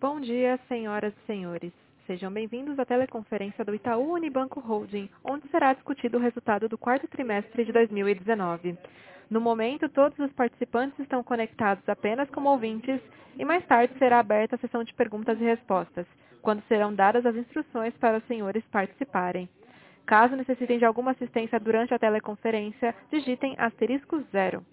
Bom dia, senhoras e senhores. Sejam bem-vindos à teleconferência do Itaú Unibanco Holding, onde será discutido o resultado do quarto trimestre de 2019. No momento, todos os participantes estão conectados apenas como ouvintes e mais tarde será aberta a sessão de perguntas e respostas, quando serão dadas as instruções para os senhores participarem. Caso necessitem de alguma assistência durante a teleconferência, digitem asterisco zero.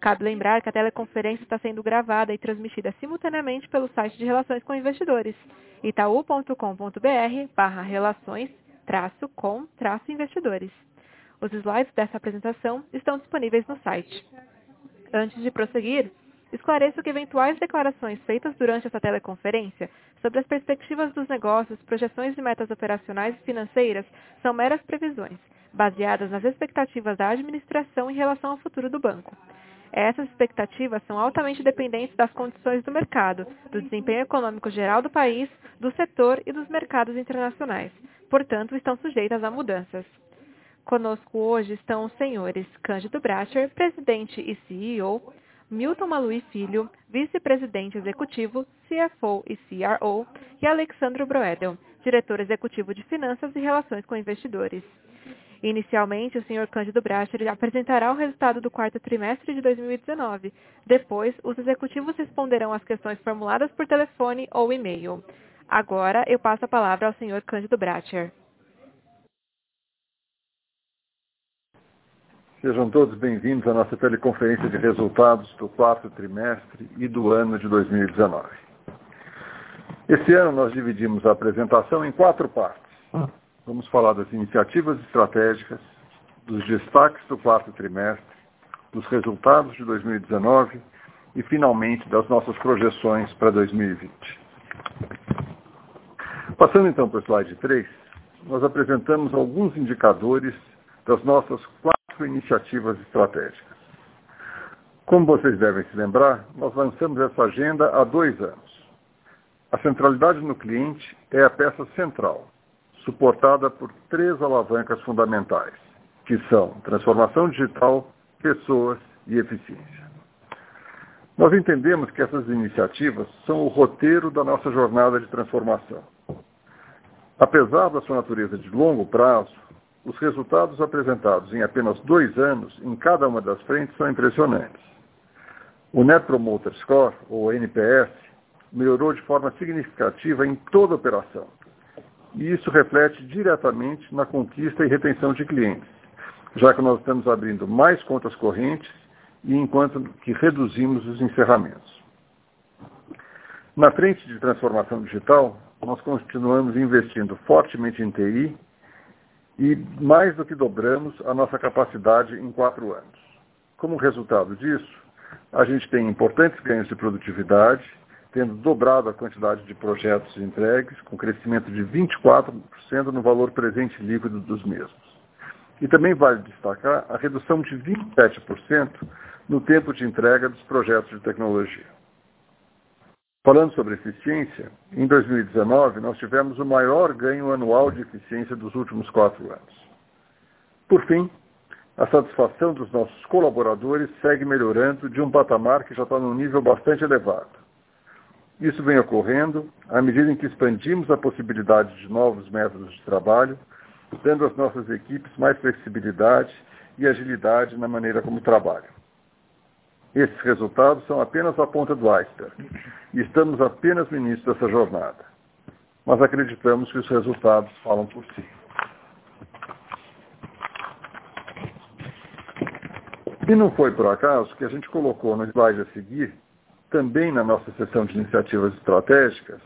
Cabe lembrar que a teleconferência está sendo gravada e transmitida simultaneamente pelo site de Relações com Investidores, itaú.com.br barra relações traço com traço investidores. Os slides dessa apresentação estão disponíveis no site. Antes de prosseguir, esclareço que eventuais declarações feitas durante essa teleconferência sobre as perspectivas dos negócios, projeções e metas operacionais e financeiras são meras previsões, baseadas nas expectativas da administração em relação ao futuro do banco. Essas expectativas são altamente dependentes das condições do mercado, do desempenho econômico geral do país, do setor e dos mercados internacionais. Portanto, estão sujeitas a mudanças. Conosco hoje estão os senhores Cândido Bracher, presidente e CEO, Milton Malui Filho, vice-presidente executivo, CFO e CRO, e Alexandro Broedel, diretor executivo de Finanças e Relações com Investidores. Inicialmente, o Sr. Cândido Bracher apresentará o resultado do quarto trimestre de 2019. Depois, os executivos responderão às questões formuladas por telefone ou e-mail. Agora, eu passo a palavra ao Sr. Cândido Bracher. Sejam todos bem-vindos à nossa teleconferência de resultados do quarto trimestre e do ano de 2019. Esse ano nós dividimos a apresentação em quatro partes. Vamos falar das iniciativas estratégicas, dos destaques do quarto trimestre, dos resultados de 2019 e, finalmente, das nossas projeções para 2020. Passando então para o slide 3, nós apresentamos alguns indicadores das nossas quatro iniciativas estratégicas. Como vocês devem se lembrar, nós lançamos essa agenda há dois anos. A centralidade no cliente é a peça central suportada por três alavancas fundamentais, que são transformação digital, pessoas e eficiência. Nós entendemos que essas iniciativas são o roteiro da nossa jornada de transformação. Apesar da sua natureza de longo prazo, os resultados apresentados em apenas dois anos em cada uma das frentes são impressionantes. O Net Promoter Score, ou NPS, melhorou de forma significativa em toda a operação, e isso reflete diretamente na conquista e retenção de clientes, já que nós estamos abrindo mais contas correntes e enquanto que reduzimos os encerramentos. Na frente de transformação digital, nós continuamos investindo fortemente em TI e mais do que dobramos a nossa capacidade em quatro anos. Como resultado disso, a gente tem importantes ganhos de produtividade, tendo dobrado a quantidade de projetos entregues, com crescimento de 24% no valor presente líquido dos mesmos. E também vale destacar a redução de 27% no tempo de entrega dos projetos de tecnologia. Falando sobre eficiência, em 2019 nós tivemos o maior ganho anual de eficiência dos últimos quatro anos. Por fim, a satisfação dos nossos colaboradores segue melhorando de um patamar que já está num nível bastante elevado. Isso vem ocorrendo à medida em que expandimos a possibilidade de novos métodos de trabalho, dando às nossas equipes mais flexibilidade e agilidade na maneira como trabalham. Esses resultados são apenas a ponta do iceberg e estamos apenas no início dessa jornada. Mas acreditamos que os resultados falam por si. E não foi por acaso que a gente colocou no slide a seguir também na nossa seção de iniciativas estratégicas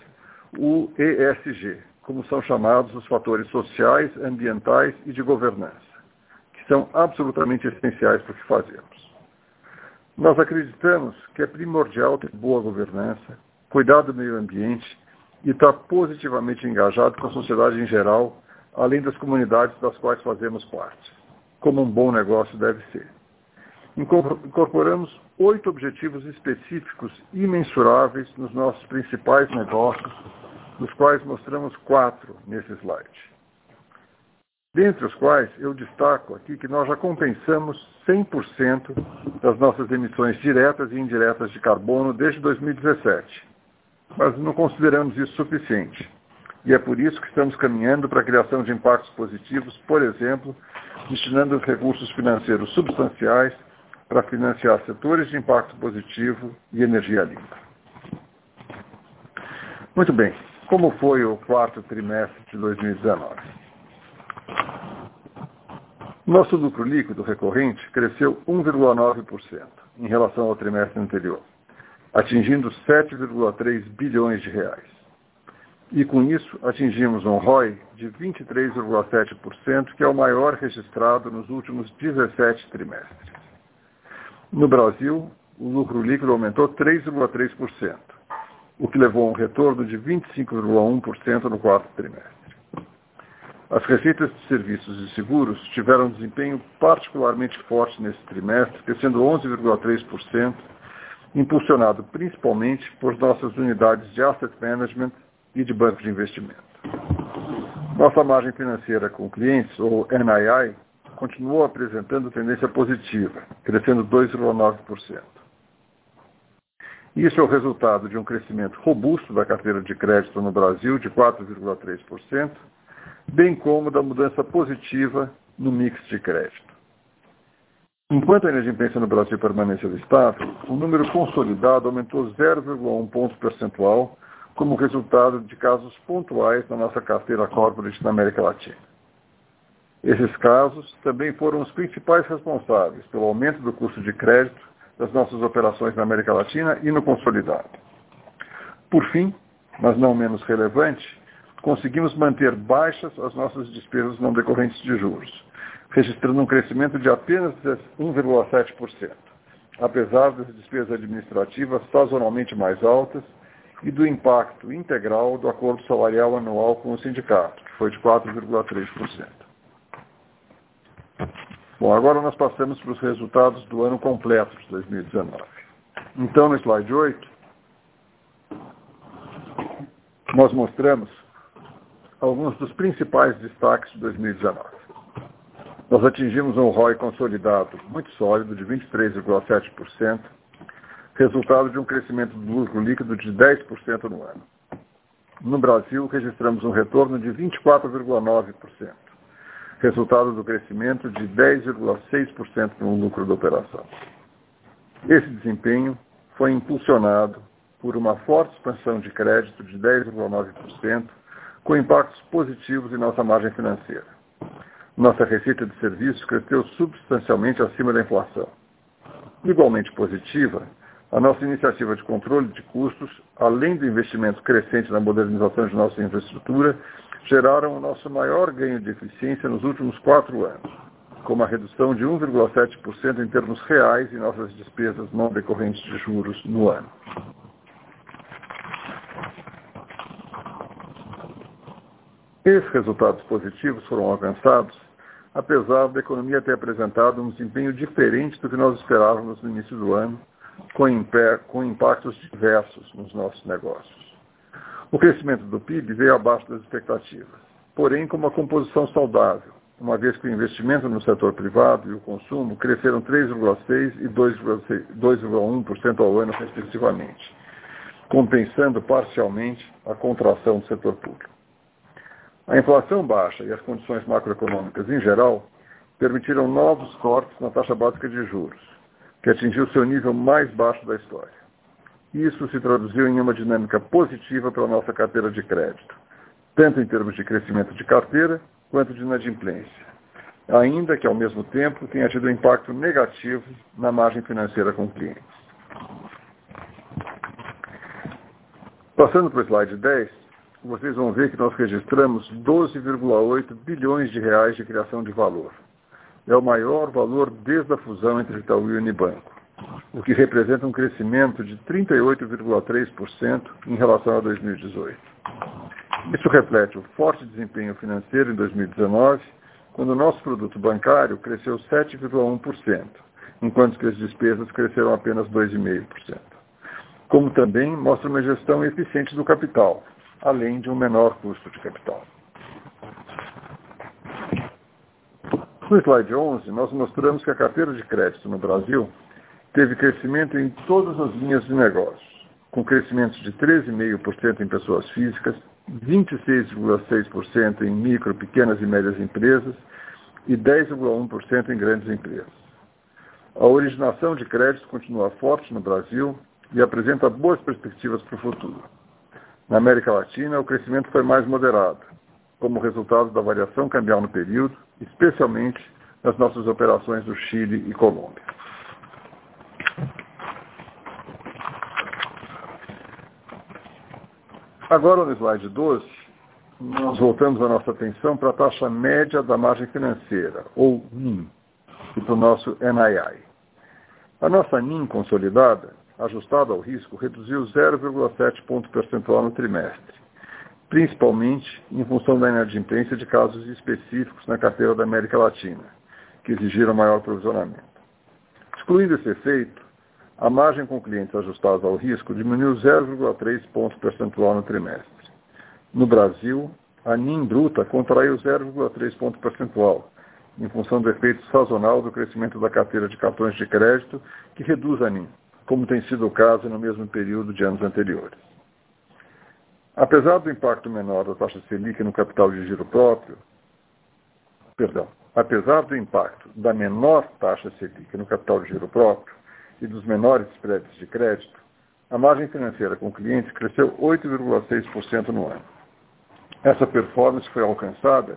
o ESG, como são chamados os fatores sociais, ambientais e de governança, que são absolutamente essenciais para o que fazemos. Nós acreditamos que é primordial ter boa governança, cuidar do meio ambiente e estar positivamente engajado com a sociedade em geral, além das comunidades das quais fazemos parte, como um bom negócio deve ser incorporamos oito objetivos específicos e mensuráveis nos nossos principais negócios, dos quais mostramos quatro nesse slide. Dentre os quais eu destaco aqui que nós já compensamos 100% das nossas emissões diretas e indiretas de carbono desde 2017, mas não consideramos isso suficiente. E é por isso que estamos caminhando para a criação de impactos positivos, por exemplo, destinando recursos financeiros substanciais para financiar setores de impacto positivo e energia limpa. Muito bem, como foi o quarto trimestre de 2019? Nosso lucro líquido recorrente cresceu 1,9% em relação ao trimestre anterior, atingindo 7,3 bilhões de reais. E com isso atingimos um ROI de 23,7%, que é o maior registrado nos últimos 17 trimestres. No Brasil, o lucro líquido aumentou 3,3%, o que levou a um retorno de 25,1% no quarto trimestre. As receitas de serviços e seguros tiveram um desempenho particularmente forte nesse trimestre, crescendo 11,3%, impulsionado principalmente por nossas unidades de asset management e de banco de investimento. Nossa margem financeira com clientes, ou NII, continuou apresentando tendência positiva, crescendo 2,9%. Isso é o resultado de um crescimento robusto da carteira de crédito no Brasil de 4,3%, bem como da mudança positiva no mix de crédito. Enquanto a inadimplência no Brasil permaneceu estável, o número consolidado aumentou 0,1 ponto percentual como resultado de casos pontuais na nossa carteira corporate na América Latina. Esses casos também foram os principais responsáveis pelo aumento do custo de crédito das nossas operações na América Latina e no consolidado. Por fim, mas não menos relevante, conseguimos manter baixas as nossas despesas não decorrentes de juros, registrando um crescimento de apenas 1,7%, apesar das despesas administrativas sazonalmente mais altas e do impacto integral do acordo salarial anual com o sindicato, que foi de 4,3%. Bom, agora nós passamos para os resultados do ano completo de 2019. Então, no slide 8, nós mostramos alguns dos principais destaques de 2019. Nós atingimos um ROI consolidado muito sólido de 23,7%, resultado de um crescimento do lucro líquido de 10% no ano. No Brasil, registramos um retorno de 24,9%, resultado do crescimento de 10,6% no lucro da operação. Esse desempenho foi impulsionado por uma forte expansão de crédito de 10,9%, com impactos positivos em nossa margem financeira. Nossa receita de serviços cresceu substancialmente acima da inflação. Igualmente positiva, a nossa iniciativa de controle de custos, além do investimento crescente na modernização de nossa infraestrutura, geraram o nosso maior ganho de eficiência nos últimos quatro anos, com uma redução de 1,7% em termos reais em nossas despesas não decorrentes de juros no ano. Esses resultados positivos foram alcançados apesar da economia ter apresentado um desempenho diferente do que nós esperávamos no início do ano, com, impactos diversos nos nossos negócios. O crescimento do PIB veio abaixo das expectativas, porém com uma composição saudável, uma vez que o investimento no setor privado e o consumo cresceram 3,6% e 2,1% ao ano, respectivamente, compensando parcialmente a contração do setor público. A inflação baixa e as condições macroeconômicas em geral permitiram novos cortes na taxa básica de juros, que atingiu seu nível mais baixo da história. Isso se traduziu em uma dinâmica positiva para a nossa carteira de crédito, tanto em termos de crescimento de carteira quanto de inadimplência, ainda que, ao mesmo tempo, tenha tido um impacto negativo na margem financeira com clientes. Passando para o slide 10, vocês vão ver que nós registramos 12,8 bilhões de reais de criação de valor. É o maior valor desde a fusão entre Itaú e Unibanco, o que representa um crescimento de 38,3% em relação a 2018. Isso reflete o forte desempenho financeiro em 2019, quando o nosso produto bancário cresceu 7,1%, enquanto que as despesas cresceram apenas 2,5%. Como também mostra uma gestão eficiente do capital, além de um menor custo de capital. No slide 11, nós mostramos que a carteira de crédito no Brasil teve crescimento em todas as linhas de negócios, com crescimentos de 13,5% em pessoas físicas, 26,6% em micro, pequenas e médias empresas e 10,1% em grandes empresas. A originação de créditos continua forte no Brasil e apresenta boas perspectivas para o futuro. Na América Latina, o crescimento foi mais moderado, como resultado da variação cambial no período, especialmente nas nossas operações do Chile e Colômbia. Agora, no slide 12, nós voltamos a nossa atenção para a taxa média da margem financeira, ou NIM, e para o nosso NII. A nossa NIM consolidada, ajustada ao risco, reduziu 0,7 ponto percentual no trimestre, principalmente em função da inadimplência de casos específicos na carteira da América Latina, que exigiram maior provisionamento. Excluindo esse efeito, a margem com clientes ajustados ao risco diminuiu 0,3 pontos percentual no trimestre. No Brasil, a NIM bruta contraiu 0,3 ponto percentual, em função do efeito sazonal do crescimento da carteira de cartões de crédito, que reduz a NIM, como tem sido o caso no mesmo período de anos anteriores. Apesar do impacto menor da taxa Selic no capital de giro próprio, perdão, apesar do impacto da menor taxa Selic no capital de giro próprio, e dos menores spreads de crédito, a margem financeira com clientes cresceu 8,6% no ano. Essa performance foi alcançada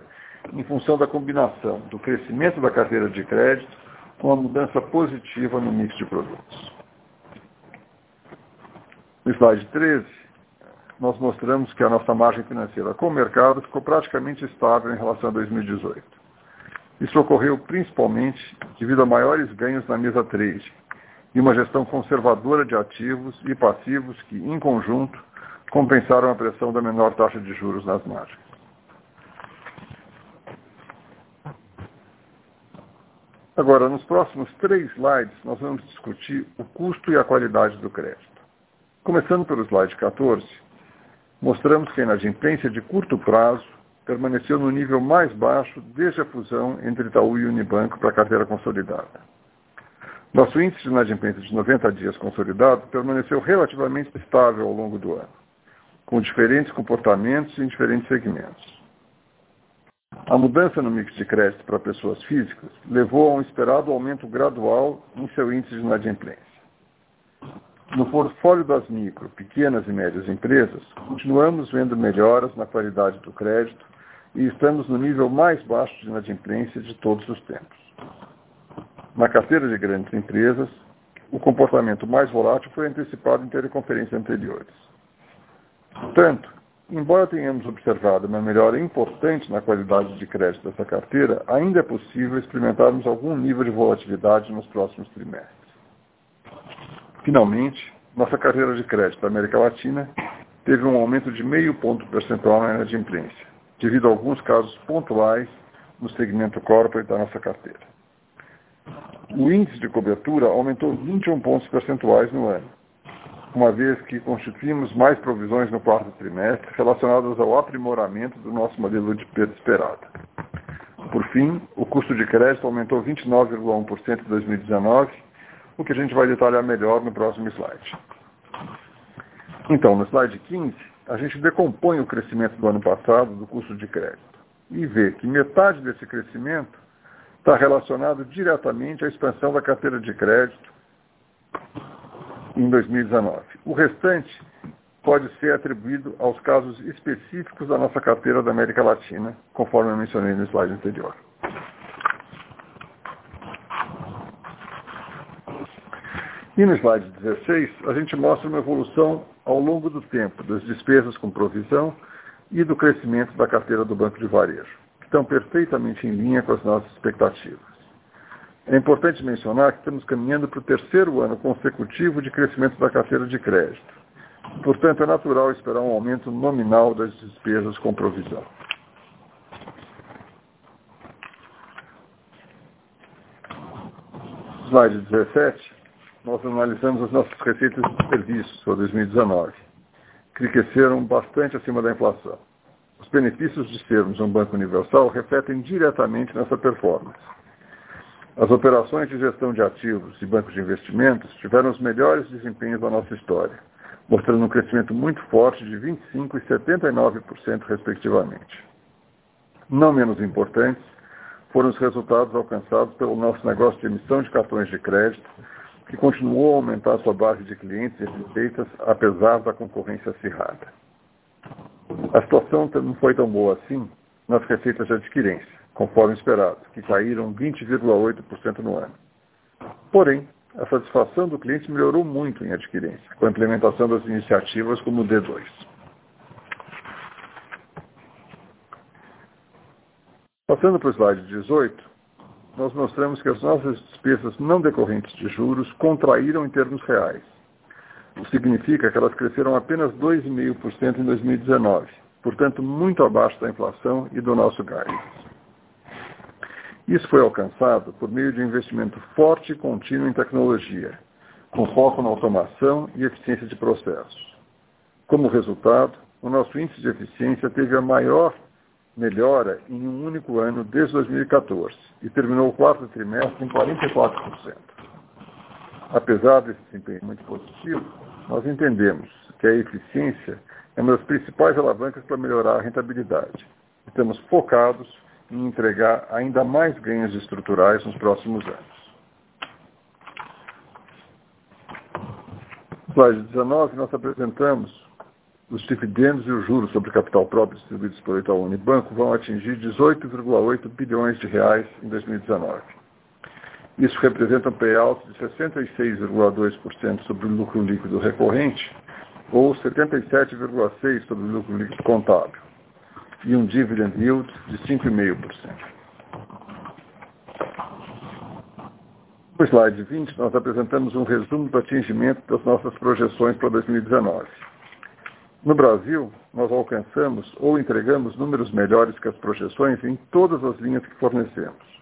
em função da combinação do crescimento da carteira de crédito com a mudança positiva no mix de produtos. No slide 13, nós mostramos que a nossa margem financeira com o mercado ficou praticamente estável em relação a 2018. Isso ocorreu principalmente devido a maiores ganhos na mesa trade, e uma gestão conservadora de ativos e passivos que, em conjunto, compensaram a pressão da menor taxa de juros nas margens. Agora, nos próximos três slides, nós vamos discutir o custo e a qualidade do crédito. Começando pelo slide 14, mostramos que a inadimplência de curto prazo permaneceu no nível mais baixo desde a fusão entre Itaú e Unibanco para a carteira consolidada. Nosso índice de inadimplência de 90 dias consolidado permaneceu relativamente estável ao longo do ano, com diferentes comportamentos em diferentes segmentos. A mudança no mix de crédito para pessoas físicas levou a um esperado aumento gradual em seu índice de inadimplência. No portfólio das micro, pequenas e médias empresas, continuamos vendo melhoras na qualidade do crédito e estamos no nível mais baixo de inadimplência de todos os tempos. Na carteira de grandes empresas, o comportamento mais volátil foi antecipado em teleconferências anteriores. Portanto, embora tenhamos observado uma melhora importante na qualidade de crédito dessa carteira, ainda é possível experimentarmos algum nível de volatilidade nos próximos trimestres. Finalmente, nossa carteira de crédito da América Latina teve um aumento de meio ponto percentual na inadimplência, devido a alguns casos pontuais no segmento corporate da nossa carteira o índice de cobertura aumentou 21 pontos percentuais no ano, uma vez que constituímos mais provisões no quarto trimestre relacionadas ao aprimoramento do nosso modelo de perda esperada. Por fim, o custo de crédito aumentou 29,1% em 2019, o que a gente vai detalhar melhor no próximo slide. Então, no slide 15, a gente decompõe o crescimento do ano passado do custo de crédito e vê que metade desse crescimento está relacionado diretamente à expansão da carteira de crédito em 2019. O restante pode ser atribuído aos casos específicos da nossa carteira da América Latina, conforme eu mencionei no slide anterior. E no slide 16, a gente mostra uma evolução ao longo do tempo das despesas com provisão e do crescimento da carteira do banco de varejo estão perfeitamente em linha com as nossas expectativas. É importante mencionar que estamos caminhando para o terceiro ano consecutivo de crescimento da carteira de crédito. Portanto, é natural esperar um aumento nominal das despesas com provisão. Slide 17, nós analisamos as nossas receitas de serviços para 2019, que cresceram bastante acima da inflação. Os benefícios de sermos um banco universal refletem diretamente nessa performance. As operações de gestão de ativos e bancos de investimentos tiveram os melhores desempenhos da nossa história, mostrando um crescimento muito forte de 25% e 79%, respectivamente. Não menos importantes foram os resultados alcançados pelo nosso negócio de emissão de cartões de crédito, que continuou a aumentar sua base de clientes e receitas, apesar da concorrência acirrada. A situação não foi tão boa assim nas receitas de adquirência, conforme esperado, que caíram 20,8% no ano. Porém, a satisfação do cliente melhorou muito em adquirência, com a implementação das iniciativas como o D2. Passando para o slide 18, nós mostramos que as nossas despesas não decorrentes de juros contraíram em termos reais. O que significa que elas cresceram apenas 2,5% em 2019, portanto muito abaixo da inflação e do nosso guidance. Isso foi alcançado por meio de um investimento forte e contínuo em tecnologia, com foco na automação e eficiência de processos. Como resultado, o nosso índice de eficiência teve a maior melhora em um único ano desde 2014 e terminou o quarto trimestre em 44%. Apesar desse desempenho muito positivo, nós entendemos que a eficiência é uma das principais alavancas para melhorar a rentabilidade. Estamos focados em entregar ainda mais ganhos estruturais nos próximos anos. No slide 19, nós apresentamos os dividendos e os juros sobre capital próprio distribuídos pelo Itaú Unibanco vão atingir 18,8 bilhões de reais em 2019. Isso representa um payout de 66,2% sobre o lucro líquido recorrente ou 77,6% sobre o lucro líquido contábil e um dividend yield de 5,5%. No slide 20, nós apresentamos um resumo do atingimento das nossas projeções para 2019. No Brasil, nós alcançamos ou entregamos números melhores que as projeções em todas as linhas que fornecemos.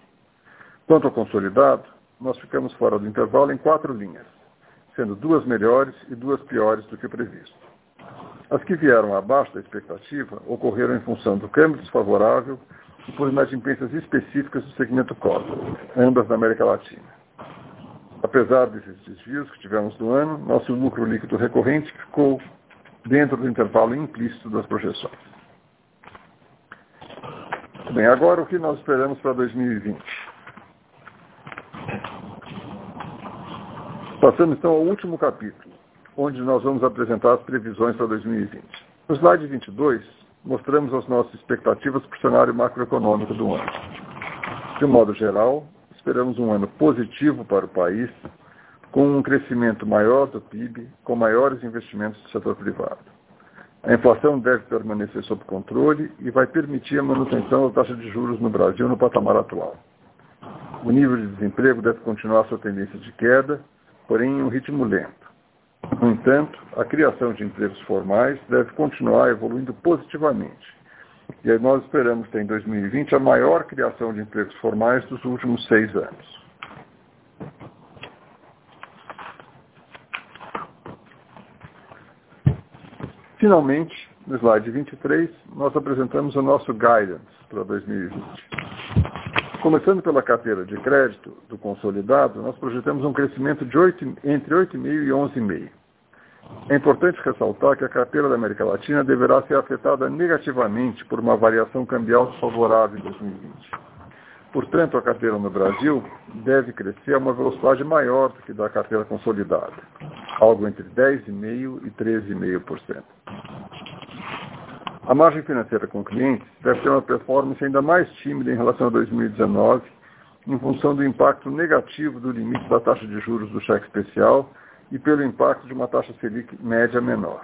Quanto ao consolidado, nós ficamos fora do intervalo em quatro linhas, sendo duas melhores e duas piores do que previsto. As que vieram abaixo da expectativa ocorreram em função do câmbio desfavorável e por inadimplências específicas do segmento COSA, ambas na América Latina. Apesar desses desvios que tivemos no ano, nosso lucro líquido recorrente ficou dentro do intervalo implícito das projeções. Bem, agora o que nós esperamos para 2020? Passando então ao último capítulo, onde nós vamos apresentar as previsões para 2020. No slide 22, mostramos as nossas expectativas para o cenário macroeconômico do ano. De modo geral, esperamos um ano positivo para o país, com um crescimento maior do PIB, com maiores investimentos do setor privado. A inflação deve permanecer sob controle e vai permitir a manutenção da taxa de juros no Brasil no patamar atual. O nível de desemprego deve continuar sua tendência de queda, porém em um ritmo lento. No entanto, a criação de empregos formais deve continuar evoluindo positivamente. E nós esperamos ter em 2020 a maior criação de empregos formais dos últimos seis anos. Finalmente, no slide 23, nós apresentamos o nosso guidance para 2020. Começando pela carteira de crédito do consolidado, nós projetamos um crescimento de 8, entre 8,5% e 11,5%. É importante ressaltar que a carteira da América Latina deverá ser afetada negativamente por uma variação cambial desfavorável em 2020. Portanto, a carteira no Brasil deve crescer a uma velocidade maior do que da carteira consolidada, algo entre 10,5% e 13,5%. A margem financeira com clientes deve ter uma performance ainda mais tímida em relação a 2019, em função do impacto negativo do limite da taxa de juros do cheque especial e pelo impacto de uma taxa Selic média menor.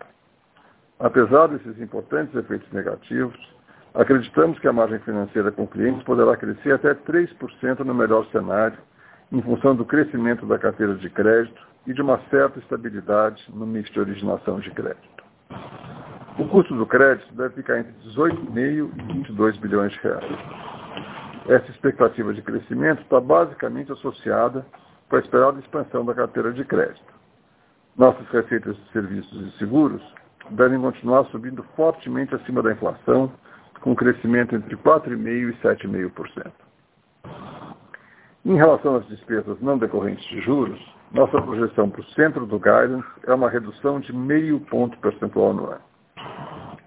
Apesar desses importantes efeitos negativos, Acreditamos que a margem financeira com clientes poderá crescer até 3% no melhor cenário, em função do crescimento da carteira de crédito e de uma certa estabilidade no mix de originação de crédito. O custo do crédito deve ficar entre 18,5 e 22 bilhões de reais. Essa expectativa de crescimento está basicamente associada com a esperada expansão da carteira de crédito. Nossas receitas de serviços e seguros devem continuar subindo fortemente acima da inflação, com crescimento entre 4,5% e 7,5%. Em relação às despesas não decorrentes de juros, nossa projeção para o centro do guidance é uma redução de meio ponto percentual no ano.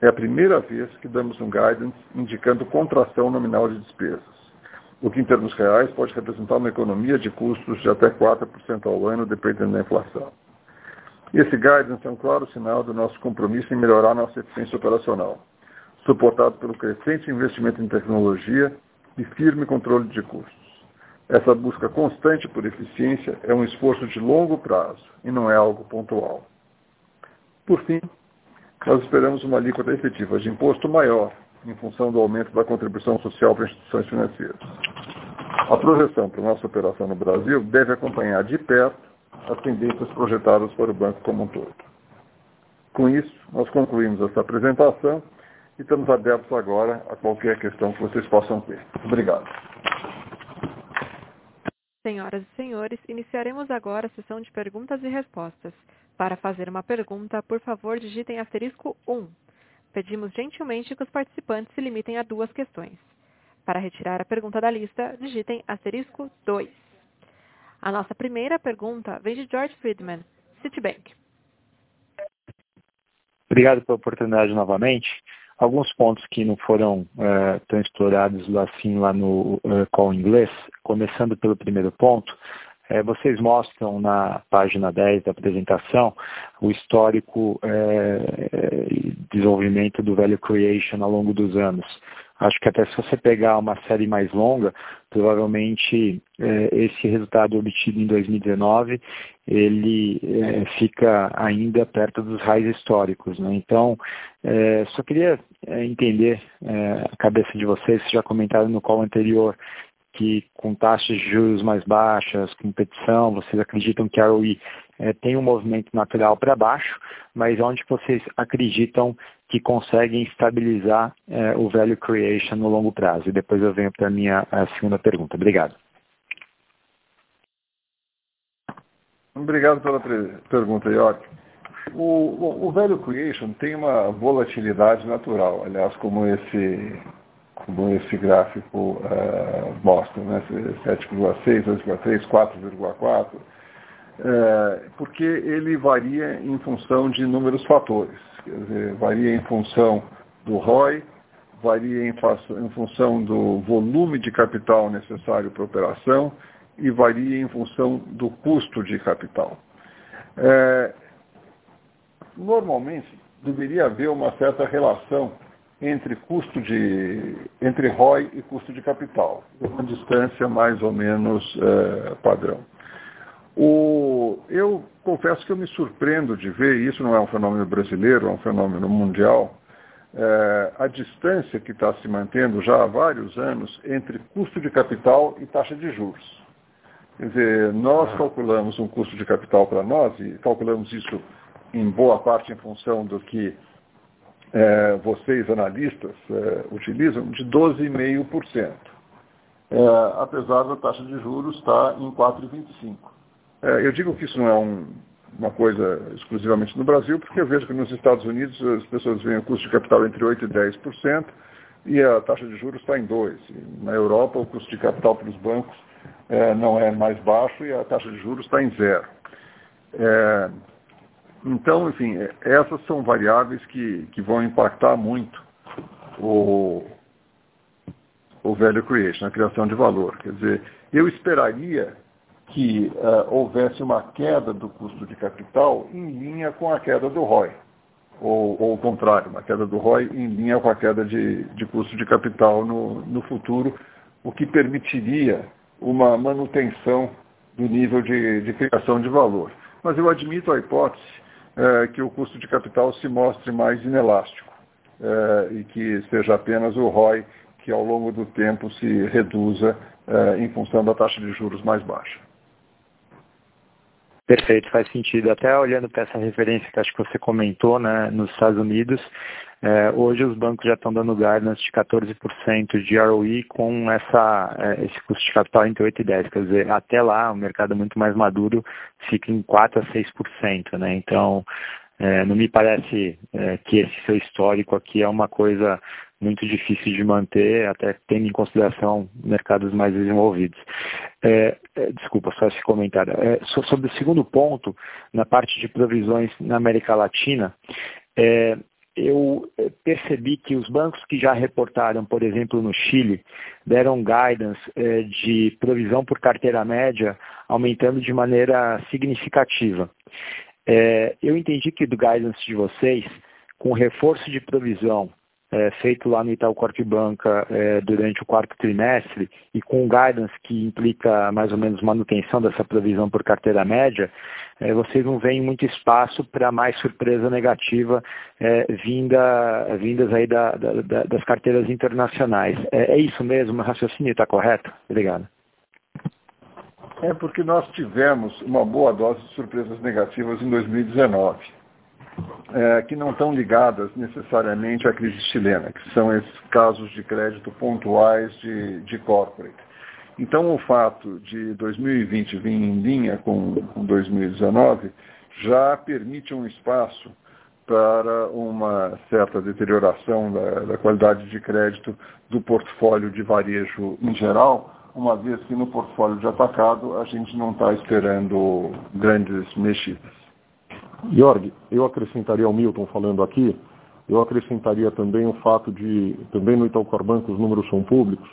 É a primeira vez que damos um guidance indicando contração nominal de despesas, o que em termos reais pode representar uma economia de custos de até 4% ao ano, dependendo da inflação. Esse guidance é um claro sinal do nosso compromisso em melhorar nossa eficiência operacional, suportado pelo crescente investimento em tecnologia e firme controle de custos. Essa busca constante por eficiência é um esforço de longo prazo e não é algo pontual. Por fim, nós esperamos uma alíquota efetiva de imposto maior em função do aumento da contribuição social para instituições financeiras. A projeção para nossa operação no Brasil deve acompanhar de perto as tendências projetadas para o banco como um todo. Com isso, nós concluímos essa apresentação e estamos abertos agora a qualquer questão que vocês possam ter. Obrigado. Senhoras e senhores, iniciaremos agora a sessão de perguntas e respostas. Para fazer uma pergunta, por favor, digitem asterisco 1. Pedimos gentilmente que os participantes se limitem a duas questões. Para retirar a pergunta da lista, digitem asterisco 2. A nossa primeira pergunta vem de George Friedman, Citibank. Obrigado pela oportunidade novamente alguns pontos que não foram uh, tão explorados assim lá no uh, call inglês, começando pelo primeiro ponto, é, vocês mostram na página 10 da apresentação o histórico é, desenvolvimento do value creation ao longo dos anos. Acho que até se você pegar uma série mais longa, provavelmente é, esse resultado obtido em 2019, ele é, fica ainda perto dos raios históricos. Né? Então, é, só queria é, entender é, a cabeça de vocês, vocês já comentaram no call anterior, que com taxas de juros mais baixas, competição, vocês acreditam que a ROI é, tem um movimento natural para baixo, mas onde vocês acreditam que conseguem estabilizar é, o value creation no longo prazo? E depois eu venho para a minha segunda pergunta. Obrigado. Obrigado pela pergunta, York. O, o, o value creation tem uma volatilidade natural, aliás, como esse como esse gráfico uh, mostra, né? 7,6, 2,3, 4,4, porque ele varia em função de inúmeros fatores. Dizer, varia em função do ROI, varia em, em função do volume de capital necessário para a operação e varia em função do custo de capital. É, normalmente, deveria haver uma certa relação entre custo de entre ROI e custo de capital, uma distância mais ou menos é, padrão. O, eu confesso que eu me surpreendo de ver, e isso não é um fenômeno brasileiro, é um fenômeno mundial, é, a distância que está se mantendo já há vários anos entre custo de capital e taxa de juros. Quer dizer, nós calculamos um custo de capital para nós, e calculamos isso em boa parte em função do que é, vocês, analistas, é, utilizam de 12,5%, é, apesar da taxa de juros estar em 4,25%. É, eu digo que isso não é um, uma coisa exclusivamente no Brasil, porque eu vejo que nos Estados Unidos as pessoas veem o custo de capital entre 8% e 10%, e a taxa de juros está em 2%. Na Europa, o custo de capital para os bancos é, não é mais baixo e a taxa de juros está em zero. É, então, enfim, essas são variáveis que, que vão impactar muito o, o value creation, a criação de valor. Quer dizer, eu esperaria que uh, houvesse uma queda do custo de capital em linha com a queda do ROI, ou, ou o contrário, uma queda do ROI em linha com a queda de, de custo de capital no, no futuro, o que permitiria uma manutenção do nível de, de criação de valor. Mas eu admito a hipótese é, que o custo de capital se mostre mais inelástico é, e que seja apenas o ROI que ao longo do tempo se reduza é, em função da taxa de juros mais baixa. Perfeito, faz sentido. Até olhando para essa referência que acho que você comentou, né, nos Estados Unidos, é, hoje os bancos já estão dando guidance de 14% de ROE com essa, é, esse custo de capital entre 8 e 10. Quer dizer, até lá o mercado muito mais maduro fica em 4 a 6%. Né? Então, é, não me parece é, que esse seu histórico aqui é uma coisa muito difícil de manter, até tendo em consideração mercados mais desenvolvidos. É, é, desculpa, só esse comentário. É, sobre o segundo ponto, na parte de provisões na América Latina, é, eu é, percebi que os bancos que já reportaram, por exemplo, no Chile, deram guidance é, de provisão por carteira média aumentando de maneira significativa. eu entendi que do guidance de vocês, com reforço de provisão é, feito lá no Itaú Corp Banca é, durante o quarto trimestre e com guidance que implica mais ou menos manutenção dessa provisão por carteira média, é, vocês não veem muito espaço para mais surpresa negativa é, vinda, vindas aí da, da, das carteiras internacionais. É, é isso mesmo? O raciocínio está correto? Obrigado. É porque nós tivemos uma boa dose de surpresas negativas em 2019 é, que não estão ligadas necessariamente à crise chilena, que são esses casos de crédito pontuais de, de corporate. Então, o fato de 2020 vir em linha com, com 2019 já permite um espaço para uma certa deterioração da, da, qualidade de crédito do portfólio de varejo em geral, uma vez que no portfólio de atacado a gente não está esperando grandes mexidas. Jorg, eu acrescentaria ao Milton falando aqui, eu acrescentaria também o fato de, também no Itaú Banco os números são públicos,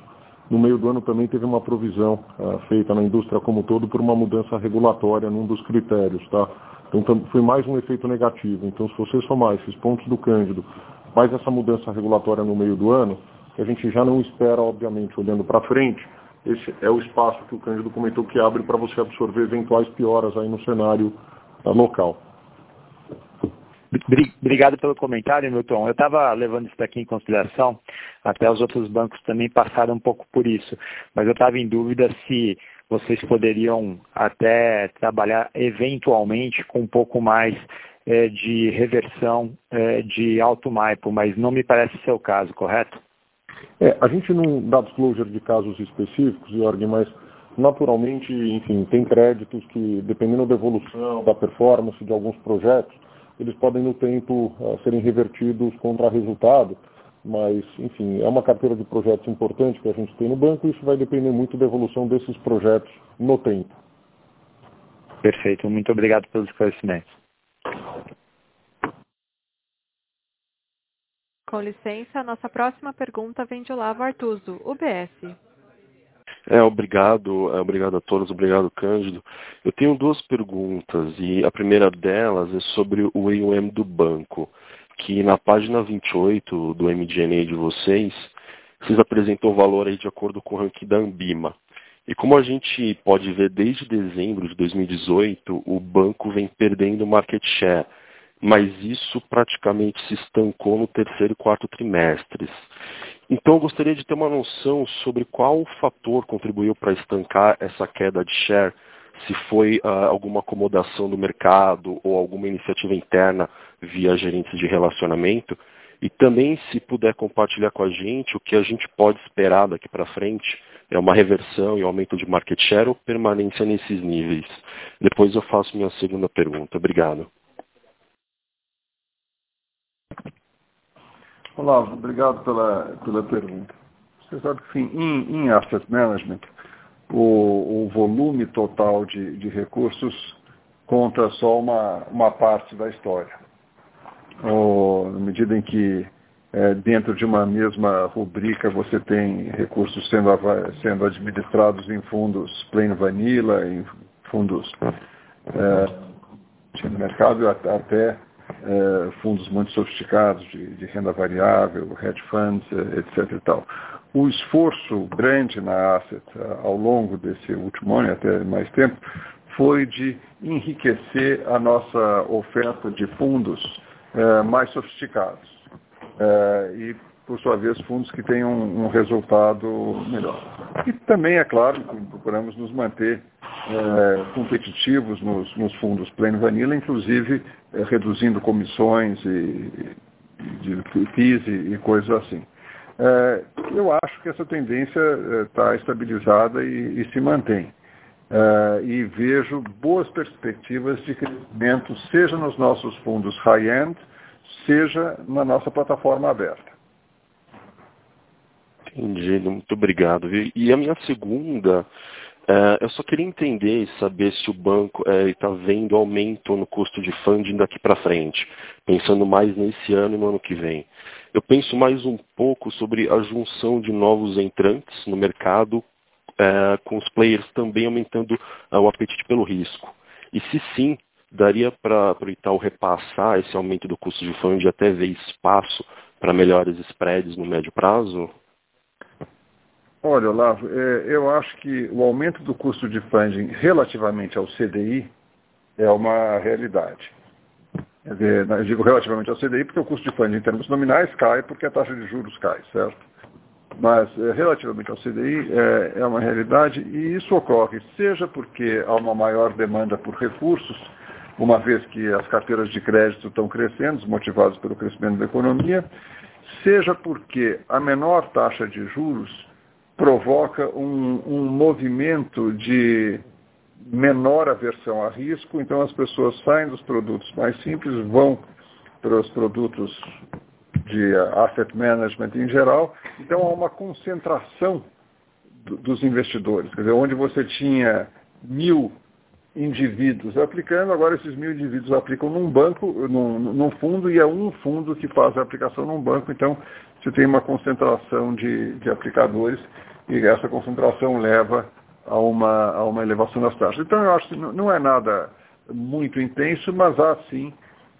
no meio do ano também teve uma provisão uh, feita na indústria como todo por uma mudança regulatória num dos critérios, tá? Então foi mais um efeito negativo. Então se você somar esses pontos do Cândido, mais essa mudança regulatória no meio do ano, que a gente já não espera, obviamente, olhando para frente, esse é o espaço que o Cândido comentou que abre para você absorver eventuais pioras aí no cenário uh, local. Obrigado pelo comentário, Milton. Eu estava levando isso daqui em consideração, até os outros bancos também passaram um pouco por isso, mas eu estava em dúvida se vocês poderiam até trabalhar eventualmente com um pouco mais é, de reversão é, de alto maipo, mas não me parece ser o caso, correto? É, a gente não dá disclosure de casos específicos, Jorge, mas naturalmente, enfim, tem créditos que, dependendo da evolução, da performance de alguns projetos, eles podem no tempo uh, serem revertidos contra resultado, mas, enfim, é uma carteira de projetos importante que a gente tem no banco e isso vai depender muito da evolução desses projetos no tempo. Perfeito, muito obrigado pelos esclarecimentos. Com licença, a nossa próxima pergunta vem de Olavo Artuso, UBS. É, obrigado, é, obrigado a todos, obrigado Cândido. Eu tenho duas perguntas e a primeira delas é sobre o AUM do banco, que na página 28 do MDNA de vocês, vocês apresentam o valor aí de acordo com o ranking da Ambima. E como a gente pode ver desde dezembro de 2018, o banco vem perdendo market share, mas isso praticamente se estancou no terceiro e quarto trimestres. Então, eu gostaria de ter uma noção sobre qual fator contribuiu para estancar essa queda de share, se foi uh, alguma acomodação do mercado ou alguma iniciativa interna via gerentes de relacionamento, e também se puder compartilhar com a gente o que a gente pode esperar daqui para frente, é uma reversão e aumento de market share ou permanência nesses níveis. Depois eu faço minha segunda pergunta. Obrigado. Olá, obrigado pela, pela pergunta. Você sabe que, sim, em, em asset management, o, o volume total de, de, recursos conta só uma, uma parte da história. Ou, na medida em que é, dentro de uma mesma rubrica você tem recursos sendo, sendo administrados em fundos plain vanilla, em fundos é, de mercado até é, fundos muito sofisticados de, de, renda variável, hedge funds, é, etc. E tal. O esforço grande na Asset é, ao longo desse último ano e até mais tempo foi de enriquecer a nossa oferta de fundos é, mais sofisticados. É, e, por sua vez, fundos que tenham um resultado melhor. E também, é claro, procuramos nos manter é, competitivos nos, nos, fundos plain vanilla, inclusive é, reduzindo comissões e, de e, e coisas assim. É, eu acho que essa tendência está é, estabilizada e, e, se mantém. É, e vejo boas perspectivas de crescimento, seja nos nossos fundos high-end, seja na nossa plataforma aberta. Entendi, muito obrigado. E a minha segunda É, eu só queria entender e saber se o banco está é, vendo aumento no custo de funding daqui para frente, pensando mais nesse ano e no ano que vem. Eu penso mais um pouco sobre a junção de novos entrantes no mercado, é, com os players também aumentando é, o apetite pelo risco. E se sim, daria para o Itaú repassar esse aumento do custo de funding até ver espaço para melhores spreads no médio prazo? Olha, Olavo, é, eu acho que o aumento do custo de funding relativamente ao CDI é uma realidade. Dizer, eu digo relativamente ao CDI porque o custo de funding em termos nominais cai porque a taxa de juros cai, certo? Mas é, relativamente ao CDI é, é uma realidade e isso ocorre seja porque há uma maior demanda por recursos, uma vez que as carteiras de crédito estão crescendo, motivadas pelo crescimento da economia, seja porque a menor taxa de juros provoca um, um movimento de menor aversão a risco, então as pessoas saem dos produtos mais simples, vão para os produtos de asset management em geral, então há uma concentração do, dos investidores, quer dizer, onde você tinha mil indivíduos aplicando, agora esses mil indivíduos aplicam num banco, num, num, fundo, e é um fundo que faz a aplicação num banco, então você tem uma concentração de, de aplicadores e essa concentração leva a uma, a uma elevação das taxas. Então eu acho que não é nada muito intenso, mas há sim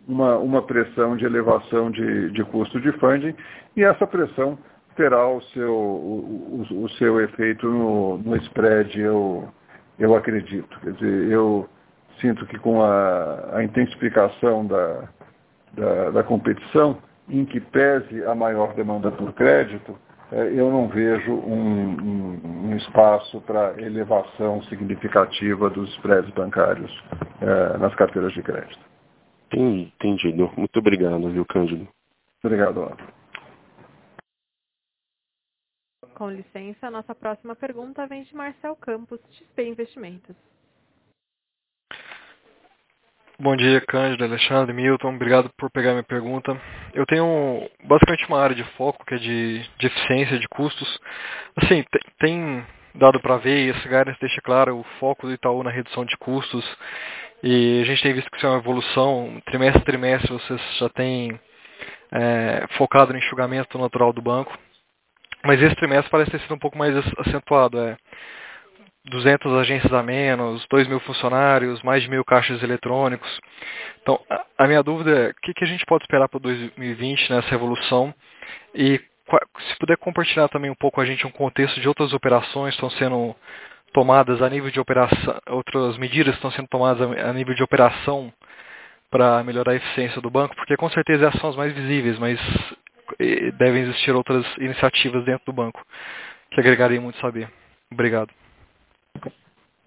uma, uma pressão de elevação de, de custo de funding e essa pressão terá o seu, o, o, o seu efeito no, no spread, eu, eu acredito. Quer dizer, eu sinto que com a, a intensificação da, da, da competição, em que pese a maior demanda por crédito, é, eu não vejo um, um, um espaço para elevação significativa dos spreads bancários é, nas carteiras de crédito. Entendido. Muito obrigado, viu, Cândido? Obrigado, Otto. Com licença, a nossa próxima pergunta vem de Marcel Campos, XP Investimentos. Bom dia, Cândido, Alexandre, Milton. Obrigado por pegar minha pergunta. Eu tenho basicamente uma área de foco que é de, de eficiência de custos. Assim, tem dado para ver, e esse guidance deixa claro o foco do Itaú na redução de custos. E a gente tem visto que isso é uma evolução. Trimestre a trimestre vocês já têm é, focado no enxugamento natural do banco. Mas esse trimestre parece ter sido um pouco mais acentuado. É 200 agências a menos, 2 mil funcionários, mais de mil caixas eletrônicos. Então, a minha dúvida é o que, a gente pode esperar para 2020 nessa evolução e se puder compartilhar também um pouco a gente um contexto de outras operações que estão sendo tomadas a nível de operação, outras medidas estão sendo tomadas a nível de operação para melhorar a eficiência do banco, porque com certeza essas são as mais visíveis, mas devem existir outras iniciativas dentro do banco que agregariam muito saber. Obrigado.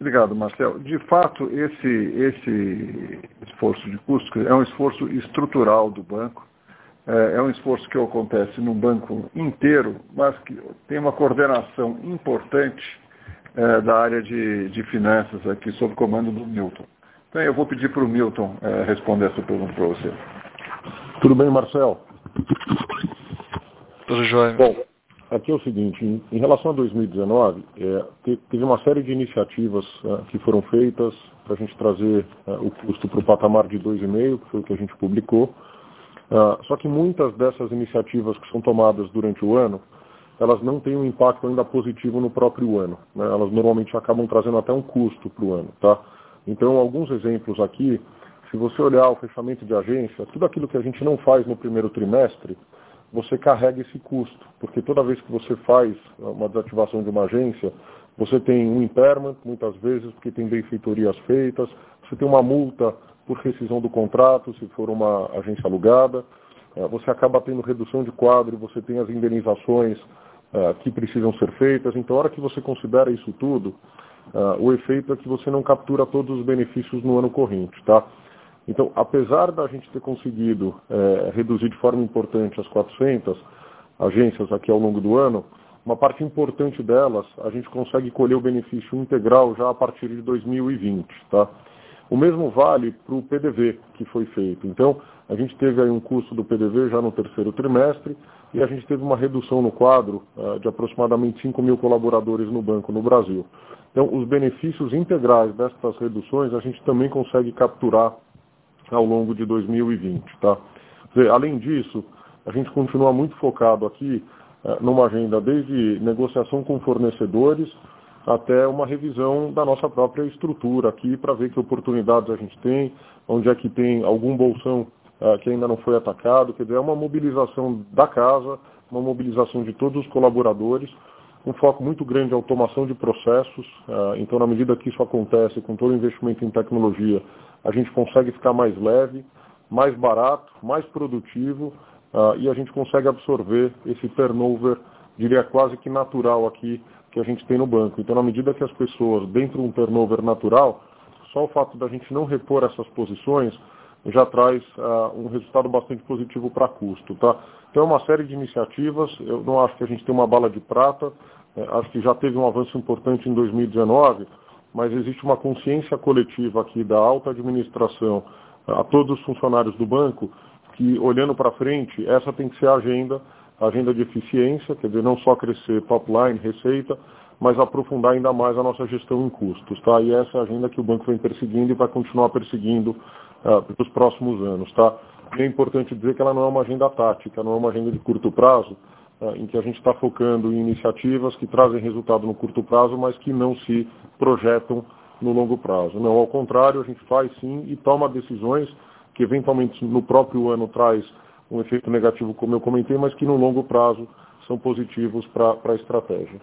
Obrigado, Marcel. De fato, esse, esse esforço de custo é um esforço estrutural do banco. É, é um esforço que acontece no banco inteiro, mas que tem uma coordenação importante é, da área de, de finanças aqui, sob comando do Milton. Então, eu vou pedir para o Milton é, responder essa pergunta para você. Tudo bem, Marcel? Tudo jóia. Bom, Aqui é o seguinte, em, em relação a 2019, é, teve uma série de iniciativas é, que foram feitas para a gente trazer é, o custo para o patamar de 2,5, que foi o que a gente publicou. É, só que muitas dessas iniciativas que são tomadas durante o ano, elas não têm um impacto ainda positivo no próprio ano. Né? Elas normalmente acabam trazendo até um custo para o ano. Tá? Então, alguns exemplos aqui, se você olhar o fechamento de agência, tudo aquilo que a gente não faz no primeiro trimestre, você carrega esse custo, porque toda vez que você faz uma desativação de uma agência, você tem um impairment, muitas vezes, porque tem benfeitorias feitas, você tem uma multa por rescisão do contrato, se for uma agência alugada, eh, você acaba tendo redução de quadro, você tem as indenizações uh, que precisam ser feitas, então a hora que você considera isso tudo, uh, o efeito é que você não captura todos os benefícios no ano corrente, tá? Então, apesar da gente ter conseguido é, reduzir de forma importante as 400 agências aqui ao longo do ano, uma parte importante delas a gente consegue colher o benefício integral já a partir de 2020. Tá? O mesmo vale para o PDV que foi feito. Então, a gente teve aí um custo do PDV já no terceiro trimestre e a gente teve uma redução no quadro uh, de aproximadamente 5 mil colaboradores no banco no Brasil. Então, os benefícios integrais destas reduções a gente também consegue capturar ao longo de 2020. Tá? Dizer, além disso, a gente continua muito focado aqui uh, numa agenda desde negociação com fornecedores até uma revisão da nossa própria estrutura aqui para ver que oportunidades a gente tem, onde é que tem algum bolsão uh, que ainda não foi atacado, quer dizer, é uma mobilização da casa, uma mobilização de todos os colaboradores, um foco muito grande em automação de processos, uh, então na medida que isso acontece com todo o investimento em tecnologia, a gente consegue ficar mais leve, mais barato, mais produtivo uh, e a gente consegue absorver esse turnover, diria quase que natural aqui, que a gente tem no banco. Então, na medida que as pessoas, dentro de um turnover natural, só o fato da gente não repor essas posições já traz uh, um resultado bastante positivo para custo. Tá? Então, é uma série de iniciativas. Eu não acho que a gente tem uma bala de prata. É, acho que já teve um avanço importante em 2019, mas existe uma consciência coletiva aqui da alta administração a todos os funcionários do banco que, olhando para frente, essa tem que ser a agenda agenda de eficiência, quer dizer, não só crescer top line, receita, mas aprofundar ainda mais a nossa gestão em custos. Tá? E essa é a agenda que o banco vem perseguindo e vai continuar perseguindo uh, nos próximos anos. Tá? E é importante dizer que ela não é uma agenda tática, não é uma agenda de curto prazo, em que a gente está focando em iniciativas que trazem resultado no curto prazo, mas que não se projetam no longo prazo. Não, ao contrário, a gente faz sim e toma decisões que eventualmente no próprio ano traz um efeito negativo, como eu comentei, mas que no longo prazo são positivos para a estratégia.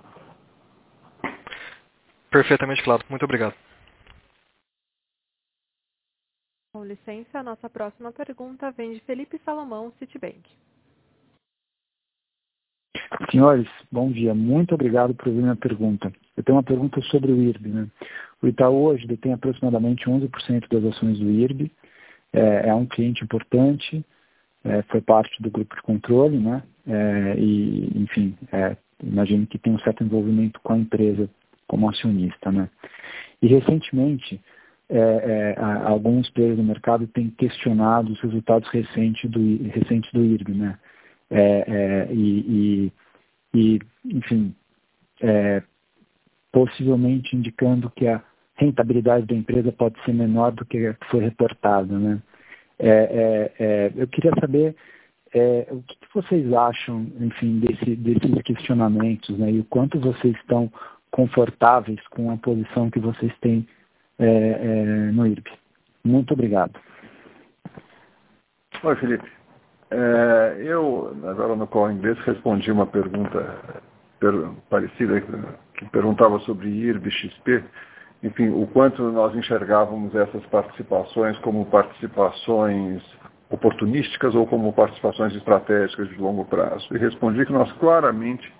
Perfeitamente claro. Muito obrigado. Com licença, a nossa próxima pergunta vem de Felipe Salomão, Citibank. Senhores, bom dia. Muito obrigado por ouvir minha pergunta. Eu tenho uma pergunta sobre o IRB. Né? O Itaú hoje detém aproximadamente 11% das ações do IRB. É, é um cliente importante, é, foi parte do grupo de controle, né? É, e, enfim, é, imagino que tem um certo envolvimento com a empresa como acionista, né? E recentemente, é, é, alguns players do mercado têm questionado os resultados recentes do, recentes do IRB, né? É, e, e, e, enfim, possivelmente indicando que a rentabilidade da empresa pode ser menor do que foi reportado, né? É, é, é, eu queria saber é, o que, que, vocês acham, enfim, desse, desses questionamentos, né? E o quanto vocês estão confortáveis com a posição que vocês têm é, no IRB. Muito obrigado. Oi, Felipe. Eu, agora no qual inglês, respondi uma pergunta parecida que perguntava sobre IRB XP enfim, o quanto nós enxergávamos essas participações como participações oportunísticas ou como participações estratégicas de longo prazo. E respondi que nós claramente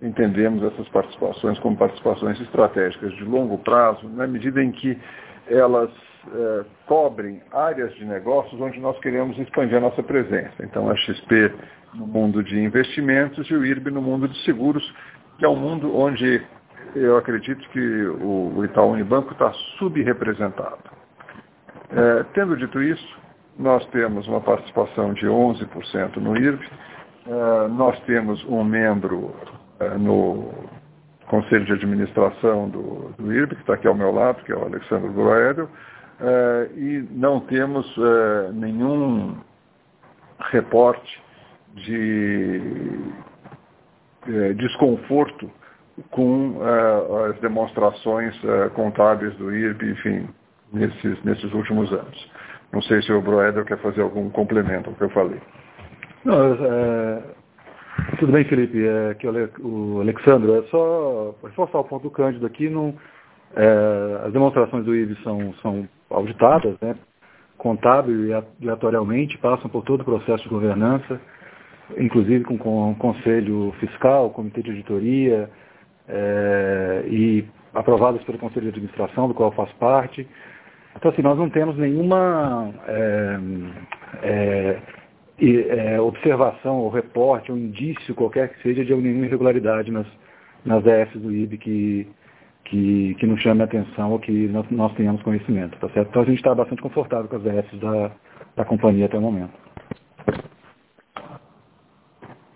entendemos essas participações como participações estratégicas de longo prazo, na medida em que elas eh, cobrem áreas de negócios onde nós queremos expandir a nossa presença. Então, a XP no mundo de investimentos e o IRB no mundo de seguros, que é um mundo onde eu acredito que o, Itaú Unibanco está subrepresentado. É, tendo dito isso, nós temos uma participação de 11% no IRB, é, nós temos um membro é, no Conselho de Administração do, do IRB, que está aqui ao meu lado, que é o Alexandre Groedel, é, e não temos é, nenhum reporte de é, desconforto com uh, as demonstrações uh, contábeis do IRB, enfim, nesses, nesses últimos anos. Não sei se o Broeder quer fazer algum complemento ao que eu falei. Não, é, tudo bem, Felipe. É, aqui o Alexandre, é só reforçar o ponto do Cândido aqui. Não, é, as demonstrações do IRB são, são auditadas, né, contábil e atuarialmente, passam por todo o processo de governança, inclusive com, com o Conselho Fiscal, Comitê de Auditoria, é, e aprovadas pelo Conselho de Administração, do qual eu faço parte. Então, assim, nós não temos nenhuma é, é, observação ou reporte ou indício qualquer que seja de nenhuma irregularidade nas, nas DFs do IB que, que, que nos chame a atenção ou que nós, nós tenhamos conhecimento, tá certo? Então a gente está bastante confortável com as DFs da, da companhia até o momento.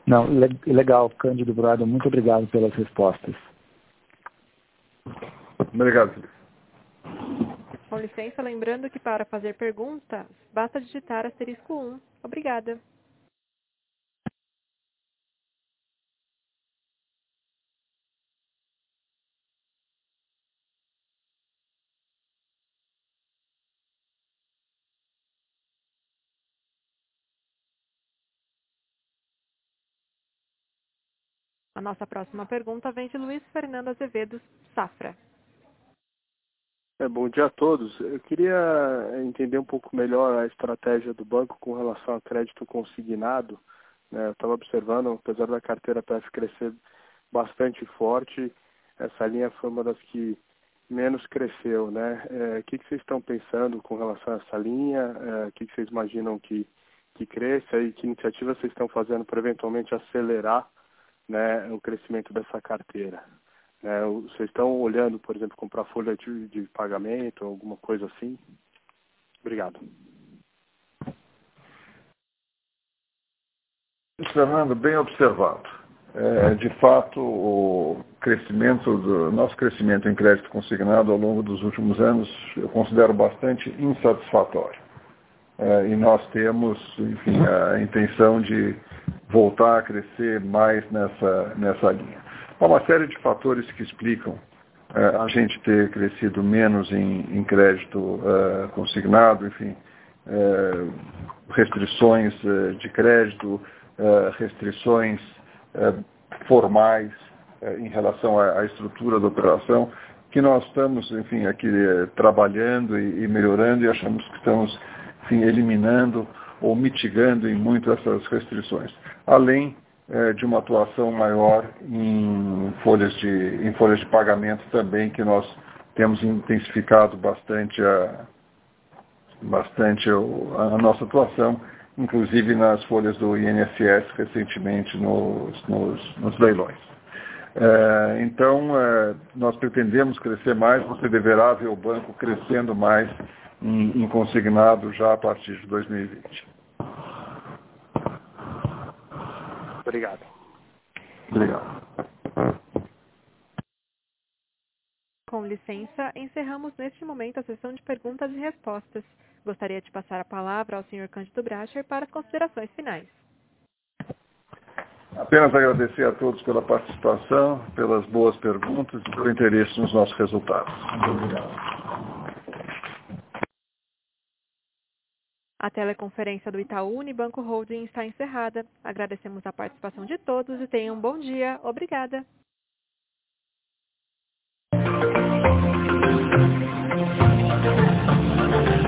Não, legal, Cândido Brado, muito obrigado pelas respostas. Obrigado. Com licença, lembrando que para fazer perguntas, basta digitar asterisco 1. Obrigada. A nossa próxima pergunta vem de Luiz Fernando Azevedo, Safra. É, bom dia a todos. Eu queria entender um pouco melhor a estratégia do banco com relação ao crédito consignado. Né? Eu estava observando, apesar da carteira PF crescer bastante forte, essa linha foi uma das que menos cresceu. Né? É, o que, que vocês estão pensando com relação a essa linha? É, o que, que vocês imaginam que, que cresça e que iniciativas vocês estão fazendo para eventualmente acelerar né, o crescimento dessa carteira. É, vocês estão olhando, por exemplo, comprar folha de, de pagamento, alguma coisa assim? Obrigado. Fernando, bem observado. É, de fato, o crescimento do nosso crescimento em crédito consignado ao longo dos últimos anos eu considero bastante insatisfatório. É, e nós temos, enfim, a intenção de voltar a crescer mais nessa, nessa linha. Há uma série de fatores que explicam é, a gente ter crescido menos em, em crédito é, consignado, enfim, restrições de crédito, restrições formais em relação à, à, estrutura da operação, que nós estamos, enfim, aqui trabalhando e, e melhorando e achamos que estamos enfim, eliminando ou mitigando em muito essas restrições, além é, de uma atuação maior em folhas, de, em folhas de pagamento também, que nós temos intensificado bastante a, bastante a nossa atuação, inclusive nas folhas do INSS recentemente nos, nos, nos leilões. É, então, é, nós pretendemos crescer mais, você deverá ver o banco crescendo mais em, em consignado já a partir de 2020. Obrigado. Obrigado. Com licença, encerramos neste momento a sessão de perguntas e respostas. Gostaria de passar a palavra ao Sr. Cândido Bracher para as considerações finais. Apenas agradecer a todos pela participação, pelas boas perguntas e pelo interesse nos nossos resultados. Muito obrigado. A teleconferência do Itaú Unibanco Holding está encerrada. Agradecemos a participação de todos e tenham um bom dia. Obrigada.